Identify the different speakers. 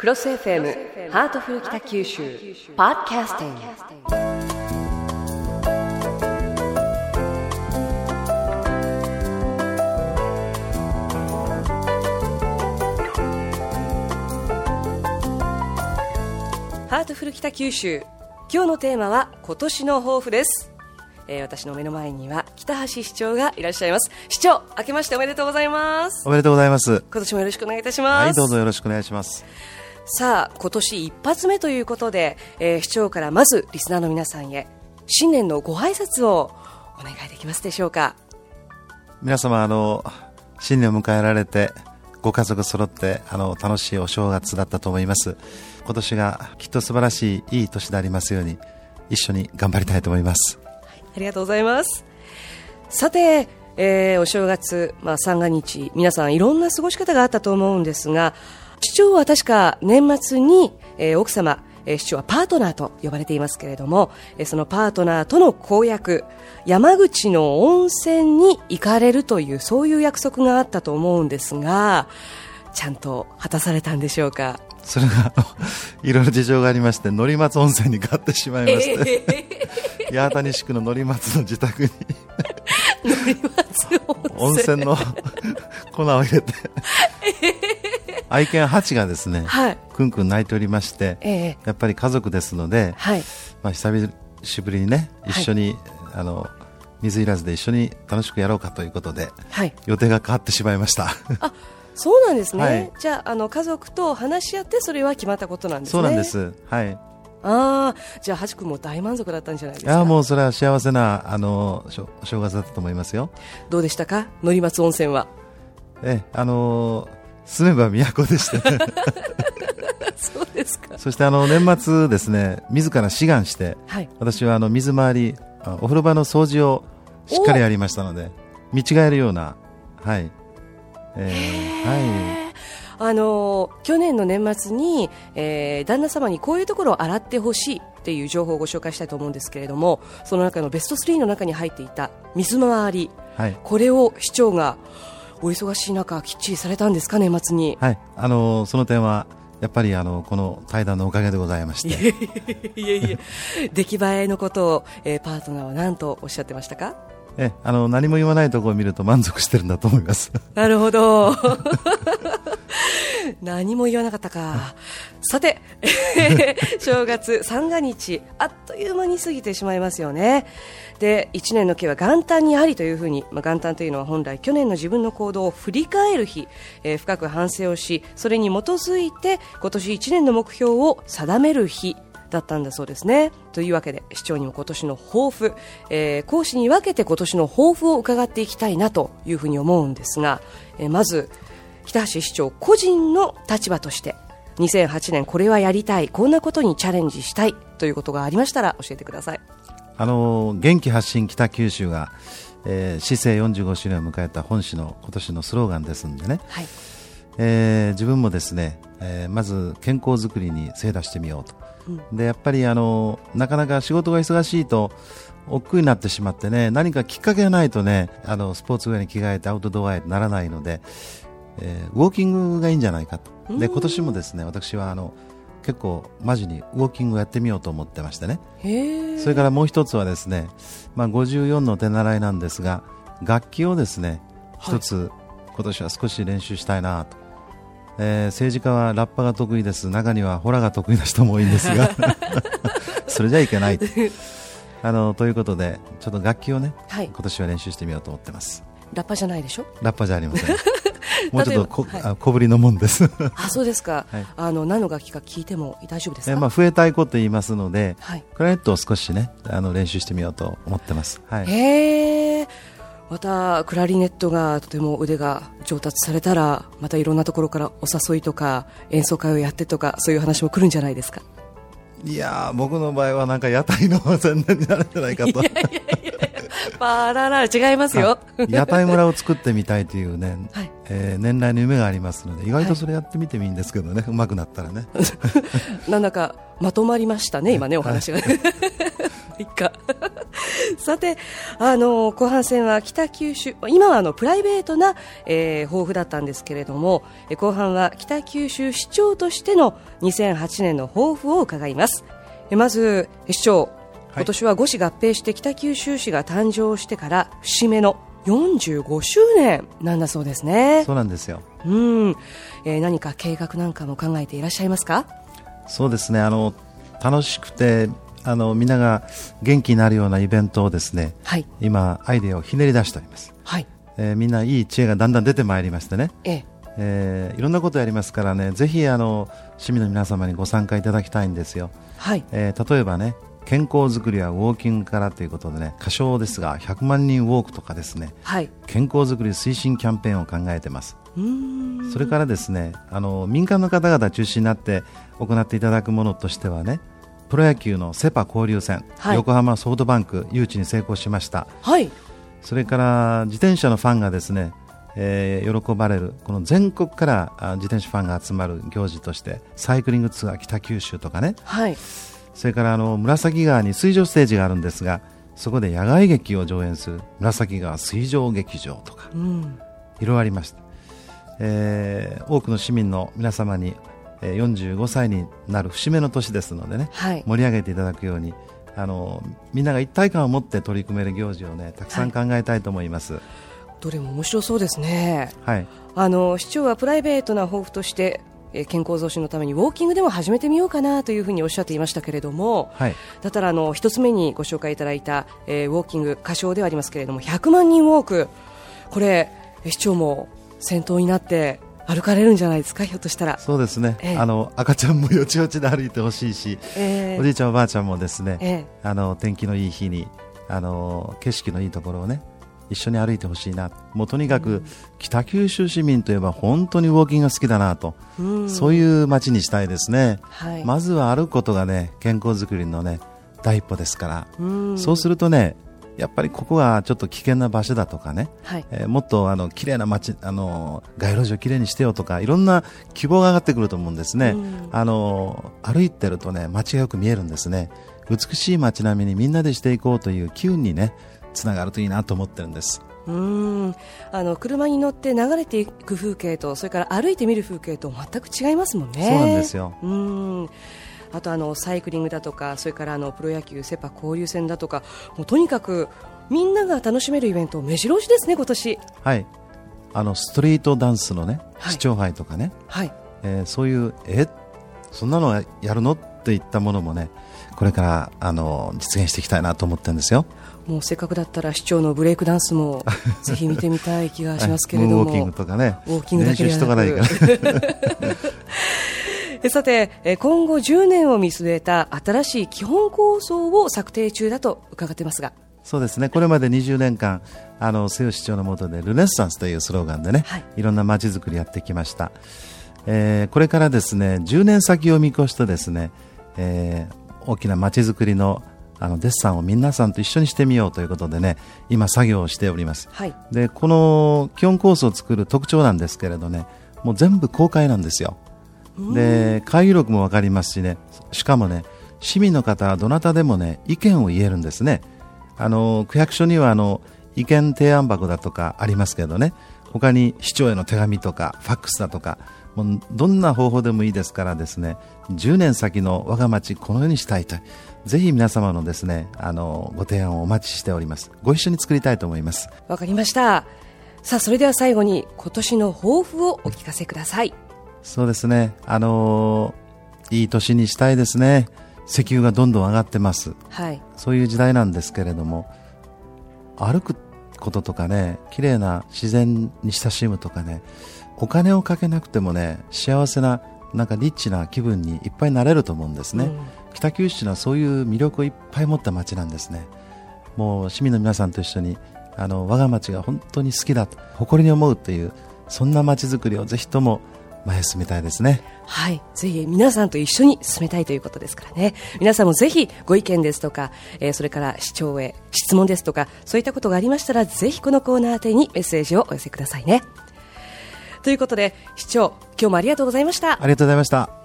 Speaker 1: CROSS FM ハートフル北九州ポッドキャスティング。ハートフル北九州今日のテーマは今年の抱負です、えー私の目の前には北橋市長がいらっしゃいます。市長明けましておめでとうございます。
Speaker 2: おめでとうございます。
Speaker 1: 今年もよろしくお願いいたします。
Speaker 2: はい、どうぞよろしくお願いします。
Speaker 1: さあ今年一発目ということで、えー市長からまずリスナーの皆さんへ新年のご挨拶をお願いできますでしょうか
Speaker 2: 皆様、あの、新年を迎えられて、ご家族揃って、あの、楽しいお正月だったと思います。今年がきっと素晴らしい、いい年でありますように、一緒に頑張りたいと思います。
Speaker 1: ありがとうございますさて、えーお正月、まあ、三が日皆さんいろんな過ごし方があったと思うんですが市長は確か年末に、えー奥様えー市長はパートナーと呼ばれていますけれども、えーそのパートナーとの公約山口の温泉に行かれるというそういう約束があったと思うんですがちゃんと果たされたんでしょうか？
Speaker 2: それが、あのいろいろ事情がありまして、乗松温泉に買ってしまいまして、八幡西区の乗松の自宅に 温泉の粉を入れて、愛犬ハチがですね、
Speaker 1: はい。
Speaker 2: くんくん泣いておりまして、
Speaker 1: ええ。
Speaker 2: やっぱり家族ですので、
Speaker 1: はい。
Speaker 2: まあ、久しぶりにね、一緒に、あの水入らずで一緒に楽しくやろうかということで、
Speaker 1: はい。
Speaker 2: 予定が変わってしまいました。
Speaker 1: あそうなんですね、
Speaker 2: はい。
Speaker 1: じゃああの家族と話し合ってそれは決まったことなんですね。
Speaker 2: そうなんです。はい。
Speaker 1: ああじゃあハチ君も大満足だったんじゃないですか。
Speaker 2: いやもうそれは幸せなあの正月だったと思いますよ。
Speaker 1: どうでしたか？のり松温泉は。
Speaker 2: えあの住めば都でして、ね、
Speaker 1: そうですか。
Speaker 2: そしてあの年末ですね自ら志願して
Speaker 1: はい。
Speaker 2: 私はあの水回りあお風呂場の掃除をしっかりやりましたので見違えるようなはい、えーはい。
Speaker 1: あの去年の年末に、えー旦那様にこういうところを洗ってほしいっていう情報をご紹介したいと思うんですけれどもその中のベスト3の中に入っていた水回り。
Speaker 2: はい。
Speaker 1: これを市長がお忙しい中きっちりされたんですか年末に？
Speaker 2: はい。あのその点はやっぱりあのこの対談のおかげでございまして。
Speaker 1: いえいえ。出来栄えのことを、えーパートナーは何とおっしゃってましたか？
Speaker 2: えあの何も言わないところを見ると満足してるんだと思います。
Speaker 1: なるほど。何も言わなかったか。さて、正月三が日、あっという間に過ぎてしまいますよね。で、一年の計は元旦にありというふうに、まあ、元旦というのは本来去年の自分の行動を振り返る日、えー深く反省をし、それに基づいて今年一年の目標を定める日だったんだそうですね。というわけで市長にも今年の抱負、えー講師に分けて今年の抱負を伺っていきたいなというふうに思うんですが、えーまず北橋市長個人の立場として2008年これはやりたいこんなことにチャレンジしたいということがありましたら教えてください。
Speaker 2: あの元気発信北九州が、えー、市政45周年を迎えた本市の今年のスローガンですんでね、
Speaker 1: はい。
Speaker 2: えー自分もですね、えーまず健康づくりに精出してみようと、でやっぱりあのなかなか仕事が忙しいと億劫になってしまってね何かきっかけがないとねあのスポーツウェアに着替えてアウトドアへならないので、えーウォーキングがいいんじゃないかと。で今年もですね私はあの結構マジにウォーキングをやってみようと思ってましてね。それからもう一つはですね、まあ、54の手習いなんですが楽器をですね
Speaker 1: はい。
Speaker 2: 一つ、今年は少し練習したいなと、えー政治家はラッパが得意です。中にはホラが得意な人も多いんですが。それじゃいけない あのということでちょっと楽器をね
Speaker 1: はい。
Speaker 2: 今。年は練習してみようと思ってます。
Speaker 1: ラッパじゃないでしょ？
Speaker 2: ラッパじゃありません。もうちょっとこ、
Speaker 1: はい。
Speaker 2: あ小ぶりのもんです。
Speaker 1: あ、そうですか。
Speaker 2: はい。
Speaker 1: あの、何の楽器か聞いても大丈夫ですか？
Speaker 2: えーまあ、笛太鼓と言いますので
Speaker 1: はい。
Speaker 2: クラリネットを少しねあの練習してみようと思ってます、はい、
Speaker 1: へえ。また、クラリネットがとても腕が上達されたら、またいろんなところからお誘いとか、演奏会をやってとか、そういう話も来るんじゃないですか？
Speaker 2: いやー僕の場合はなんか屋台の宣伝になるんじゃないかと
Speaker 1: パララ違いますよ。
Speaker 2: 屋台村を作ってみたいというね、
Speaker 1: はい
Speaker 2: えー年来の夢がありますので意外とそれやってみてもいいんですけどね、うまくなったらね
Speaker 1: なんだかまとまりましたね、今ね、お話が。いっか。さて、あの後半戦は北九州、今はあのプライベートな、えー、抱負だったんですけれども、後半は北九州市長としての2008年の抱負を伺います。まず市長、今年は五市合併して北九州市が誕生してから節目の45周年なんだそうですね。
Speaker 2: そうなんですよ。
Speaker 1: うん、えー、何か計画なんかも考えていらっしゃいますか？
Speaker 2: そうですね。あの楽しくてあのみんなが元気になるようなイベントをですね、はい、今アイデアをひねり出しております、はい。えー、みんないい知恵がだんだん出てまいりましてね、ええ。えー、いろんなことやりますからねぜひあの市民の皆様にご参加いただきたいんですよ、はい。えー、例えばね健康づくりはウォーキングからということでね歌唱ですが100万人ウォークとかですね、はい、健康づくり推進キャンペーンを考えてます。それからですねあの民間の方々中心になって行っていただくものとしてはねプロ野球のセ・パ交流戦、はい、横浜ソフトバンク誘致に成功しました、はい、それから自転車のファンがですね、えー、喜ばれるこの全国から自転車ファンが集まる行事としてサイクリングツアー北九州とかね、はい、それからあの紫川に水上ステージがあるんですがそこで野外劇を上演する紫川水上劇場とか、うん、いろいろありました、えー、多くの市民の皆様に45歳になる節目の年ですのでね、はい、盛り上げていただくようにあのみんなが一体感を持って取り組める行事をねたくさん考えたいと思います、はい、
Speaker 1: どれも面白そうですね、はい、あの市長はプライベートな抱負として健康増進のためにウォーキングでも始めてみようかなというふうにおっしゃっていましたけれども、はい、だったらあの一つ目にご紹介いただいた、えー、ウォーキング歌唱ではありますけれども100万人ウォーク。これ市長も先頭になって歩かれるんじゃないですか、ひょっとしたら。
Speaker 2: そうですね。えー、あの赤ちゃんもよちよちで歩いてほしいし、えー、おじいちゃんおばあちゃんもですね、えー、あの天気のいい日にあの景色のいいところをね。一緒に歩いてほしいな、もうとにかく、北九州市民といえば本当にウォーキングが好きだなと、うん、そういう街にしたいですね、はい、まずは歩くことがね健康づくりのね第一歩ですから、うん、そうするとねやっぱりここがちょっと危険な場所だとかね、はい、えー、もっとあの綺麗な街あの街路樹をきれいにしてよとかいろんな希望が上がってくると思うんですね、うん、あの歩いてるとね街がよく見えるんですね。美しい街並みにみんなでしていこうという機運にねつながるといいなと思ってるんです。
Speaker 1: うん。あの車に乗って流れていく風景とそれから歩いて見る風景と全く違いますもんね。
Speaker 2: そうなんですよ。
Speaker 1: うんあとあのサイクリングだとかそれからあのプロ野球セ・パ交流戦だとかもうとにかくみんなが楽しめるイベント目白押しですね今年。
Speaker 2: はい。あのストリートダンスのね、はい、市長杯とかね、はい。えー、そういうえそんなのやるの？っていったものもねこれからあの実現していきたいなと思ってるんですよ。
Speaker 1: もうせっかくだったら市長のブレイクダンスも ぜひ見てみたい気がしますけれども、
Speaker 2: ウォーキングとかね。
Speaker 1: ウォーキングだけではなく さて今後10年を見据えた新しい基本構想を策定中だと伺ってますが。
Speaker 2: そうですね。これまで20年間あの瀬尾市長の下でルネッサンスというスローガンでね、はい、いろんな街づくりやってきました、えー、これからですね10年先を見越してですね、えー、大きな街づくりのあのデッサンを皆さんと一緒にしてみようということでね今作業をしております、はい、でこの基本コースを作る特徴なんですけれどねもう全部公開なんですよで会議録も分かりますしね。しかもね市民の方はどなたでもね意見を言えるんですね。あの区役所にはあの意見提案箱だとかありますけどね。他に市長への手紙とかファックスだとかもうどんな方法でもいいですからですね。10年先の我が町このようにしたいとぜひ皆様のですねあのご提案をお待ちしております。ご一緒に作りたいと思います。
Speaker 1: わかりました。さあそれでは最後に今年の抱負をお聞かせください
Speaker 2: そうですね。あのいい年にしたいですね。石油がどんどん上がってます、はい、そういう時代なんですけれども歩くこととかね綺麗な自然に親しむとかねお金をかけなくてもね幸せななんかリッチな気分にいっぱいなれると思うんですね、うん、北九州はそういう魅力をいっぱい持った街なんですね。もう市民の皆さんと一緒にあの我が町が本当に好きだと誇りに思うというそんな街づくりをぜひとも前進めたいですね。
Speaker 1: はい。ぜひ皆さんと一緒に進めたいということですからね。皆さんもぜひご意見ですとか、えー、それから市長へ質問ですとかそういったことがありましたらぜひこのコーナー宛てにメッセージをお寄せくださいね。ということで市長今日もありがとうございました。
Speaker 2: ありがとうございました